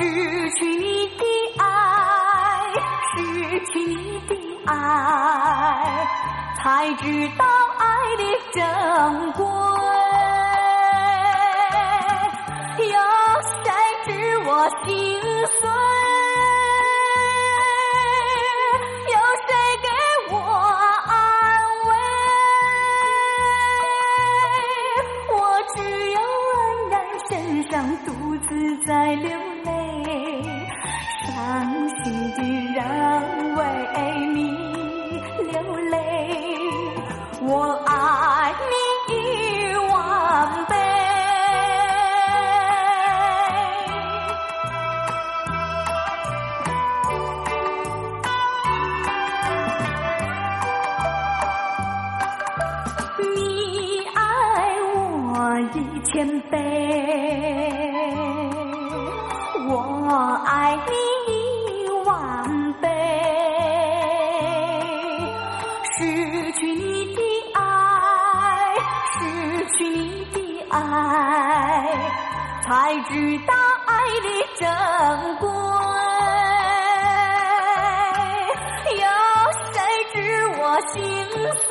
失去你的爱，失去你的爱，才知道爱的珍贵。有谁知我心碎？有谁给我安慰？我只有黯然神伤，独自在流一千倍，我爱你一万倍。失去你的爱，失去你的爱，才知道爱的珍贵。有谁知我心碎？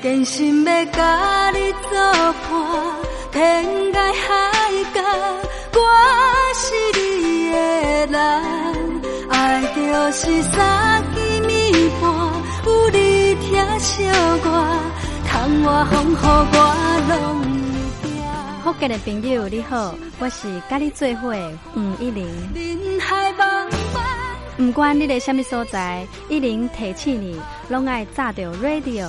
真心要甲你作伴，天涯海角，我是你的人。爱就是三更暝半，有你听小歌，窗外风雨我拢会惊。福建的朋友你好，我是甲你做伙的黄一玲。人海茫茫。不管你在什么所在，一玲提醒你，拢爱炸着 radio，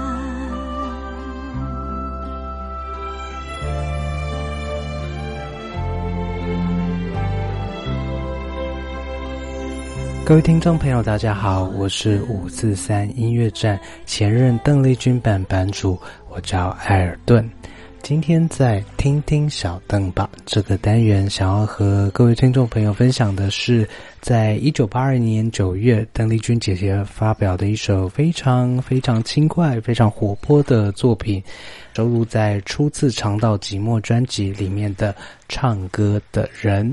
各位听众朋友，大家好，我是五四三音乐站前任邓丽君版版主，我叫艾尔顿。今天在听听小邓吧这个单元，想要和各位听众朋友分享的是，在一九八二年九月，邓丽君姐姐发表的一首非常非常轻快、非常活泼的作品，收录在初次尝到寂寞专辑里面的《唱歌的人》。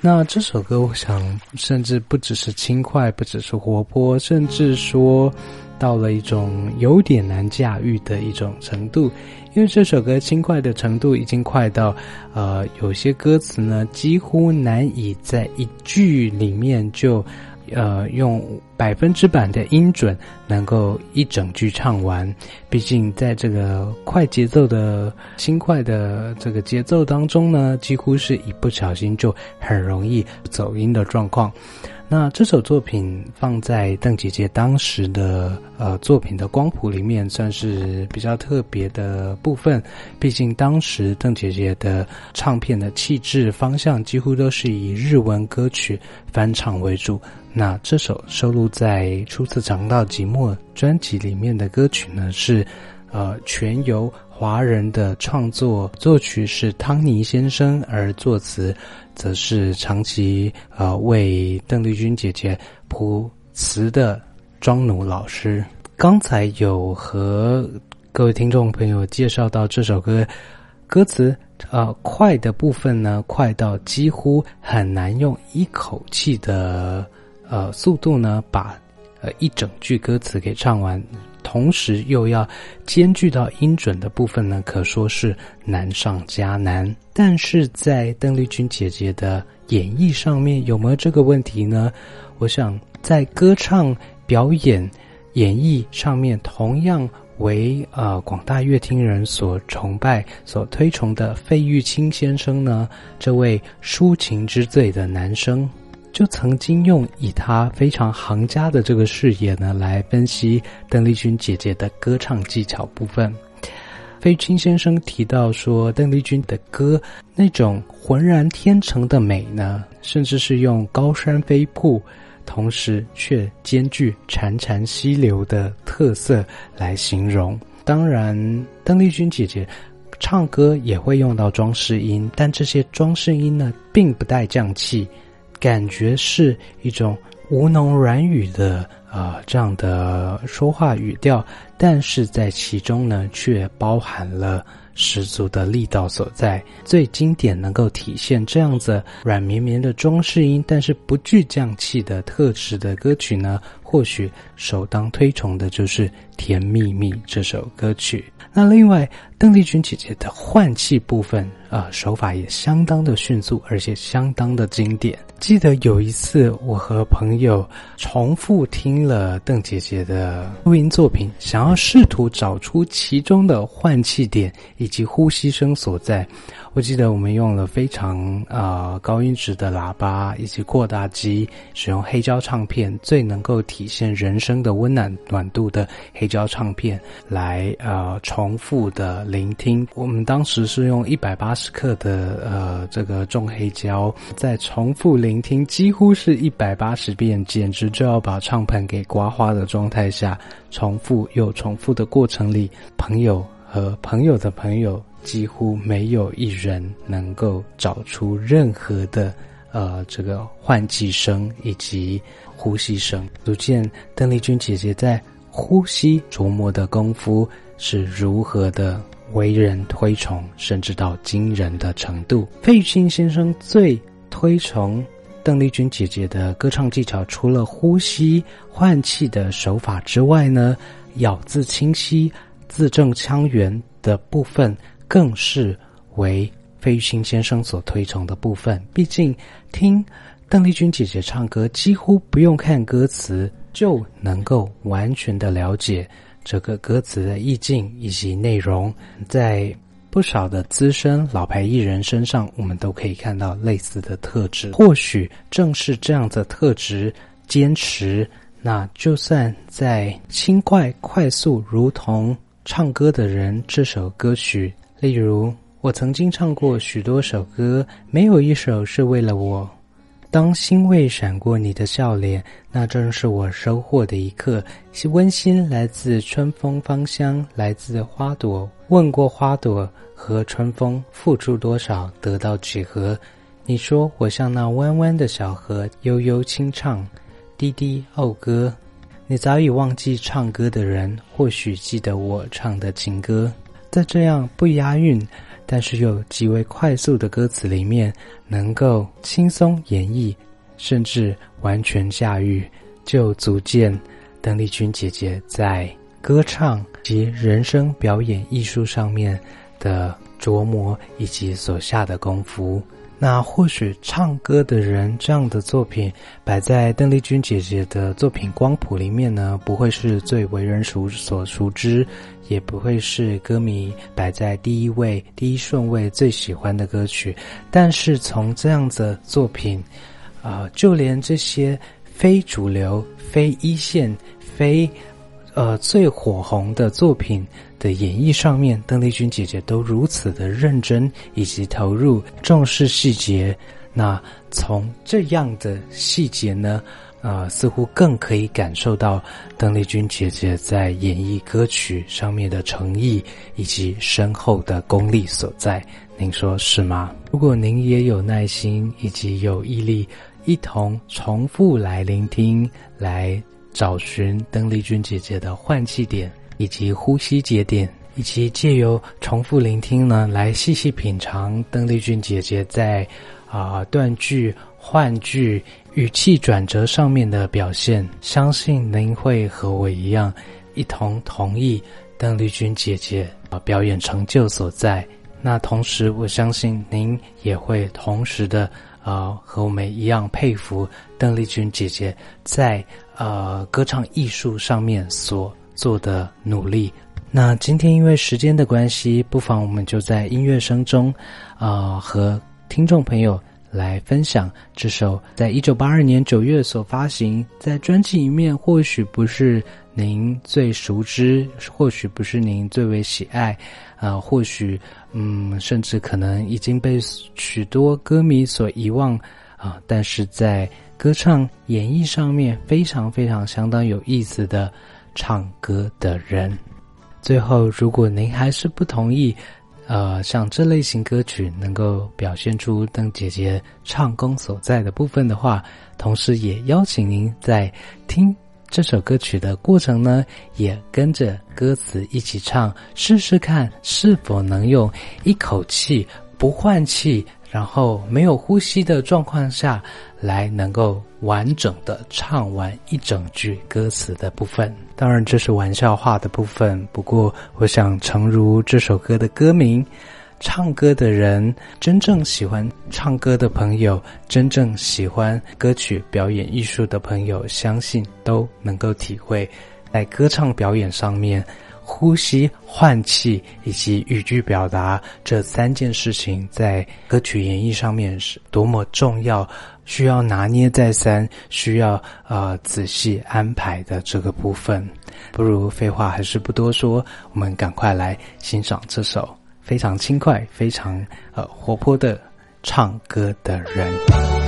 那这首歌，我想甚至不只是轻快，不只是活泼，甚至说到了一种有点难驾驭的一种程度。因为这首歌轻快的程度已经快到，呃，有些歌词呢几乎难以在一句里面就，呃，用百分之百的音准能够一整句唱完。毕竟在这个快节奏的轻快的这个节奏当中呢，几乎是一不小心就很容易走音的状况。那这首作品放在邓姐姐当时的呃作品的光谱里面，算是比较特别的部分。毕竟当时邓姐姐的唱片的气质方向几乎都是以日文歌曲翻唱为主。那这首收录在《初次尝到寂寞》专辑里面的歌曲呢，是呃全由华人的创作，作曲是汤尼先生，而作词。则是长期呃为邓丽君姐姐谱词的庄奴老师。刚才有和各位听众朋友介绍到这首歌歌词，呃，快的部分呢，快到几乎很难用一口气的呃速度呢，把呃一整句歌词给唱完。同时又要兼具到音准的部分呢，可说是难上加难。但是在邓丽君姐姐的演绎上面，有没有这个问题呢？我想在歌唱表演演绎上面，同样为呃广大乐听人所崇拜、所推崇的费玉清先生呢，这位抒情之最的男生。就曾经用以他非常行家的这个视野呢，来分析邓丽君姐姐的歌唱技巧部分。费清先生提到说，邓丽君的歌那种浑然天成的美呢，甚至是用高山飞瀑，同时却兼具潺潺溪流的特色来形容。当然，邓丽君姐姐唱歌也会用到装饰音，但这些装饰音呢，并不带降气。感觉是一种吴侬软语的啊这样的说话语调，但是在其中呢，却包含了十足的力道所在。最经典能够体现这样子软绵绵的中式音，但是不具匠气的特质的歌曲呢，或许首当推崇的就是《甜蜜蜜》这首歌曲。那另外，邓丽君姐姐的换气部分啊，手法也相当的迅速，而且相当的经典。记得有一次，我和朋友重复听了邓姐姐的录音作品，想要试图找出其中的换气点以及呼吸声所在。我记得我们用了非常啊高音质的喇叭以及扩大机，使用黑胶唱片最能够体现人声的温暖暖度的黑胶唱片来呃重复的聆听。我们当时是用一百八十克的呃这个重黑胶，在重复聆听几乎是一百八十遍，简直就要把唱盘给刮花的状态下，重复又重复的过程里，朋友和朋友的朋友。几乎没有一人能够找出任何的呃这个换气声以及呼吸声，足见邓丽君姐姐在呼吸琢磨的功夫是如何的为人推崇，甚至到惊人的程度。费玉清先生最推崇邓丽君姐姐的歌唱技巧，除了呼吸换气的手法之外呢，咬字清晰、字正腔圆的部分。更是为费玉清先生所推崇的部分。毕竟，听邓丽君姐姐唱歌，几乎不用看歌词就能够完全的了解这个歌词的意境以及内容。在不少的资深老牌艺人身上，我们都可以看到类似的特质。或许正是这样的特质，坚持那就算在轻快快速如同唱歌的人这首歌曲。例如，我曾经唱过许多首歌，没有一首是为了我。当欣慰闪过你的笑脸，那正是我收获的一刻。温馨来自春风芳香，来自花朵。问过花朵和春风，付出多少，得到几何？你说我像那弯弯的小河，悠悠轻唱，滴滴讴歌。你早已忘记唱歌的人，或许记得我唱的情歌。在这样不押韵，但是又极为快速的歌词里面，能够轻松演绎，甚至完全驾驭，就足见邓丽君姐姐在歌唱及人生表演艺术上面的琢磨以及所下的功夫。那或许唱歌的人这样的作品摆在邓丽君姐姐的作品光谱里面呢，不会是最为人熟所熟知，也不会是歌迷摆在第一位、第一顺位最喜欢的歌曲。但是从这样子作品，啊，就连这些非主流、非一线、非呃最火红的作品。的演绎上面，邓丽君姐姐都如此的认真以及投入，重视细节。那从这样的细节呢，啊，似乎更可以感受到邓丽君姐姐在演绎歌曲上面的诚意以及深厚的功力所在。您说是吗？如果您也有耐心以及有毅力，一同重复来聆听，来找寻邓丽君姐姐的换气点。以及呼吸节点，以及借由重复聆听呢，来细细品尝邓丽君姐姐在啊断句、换句、语气转折上面的表现。相信您会和我一样，一同同意邓丽君姐姐啊表演成就所在。那同时，我相信您也会同时的啊和我们一样佩服邓丽君姐姐在呃歌唱艺术上面所。做的努力。那今天因为时间的关系，不妨我们就在音乐声中，啊，和听众朋友来分享这首在一九八二年九月所发行，在专辑里面或许不是您最熟知，或许不是您最为喜爱，啊，或许嗯，甚至可能已经被许多歌迷所遗忘啊，但是在歌唱演绎上面非常非常相当有意思的唱歌的人。最后，如果您还是不同意。呃，像这类型歌曲能够表现出邓姐姐唱功所在的部分的话，同时也邀请您在听这首歌曲的过程呢，也跟着歌词一起唱，试试看是否能用一口气不换气。然后没有呼吸的状况下来，能够完整的唱完一整句歌词的部分。当然，这是玩笑话的部分。不过，我想诚如这首歌的歌名，唱歌的人，真正喜欢唱歌的朋友，真正喜欢歌曲表演艺术的朋友，相信都能够体会，在歌唱表演上面。呼吸、换气以及语句表达这三件事情，在歌曲演绎上面是多么重要，需要拿捏再三，需要呃仔细安排的这个部分。不如废话还是不多说，我们赶快来欣赏这首非常轻快、非常呃活泼的唱歌的人。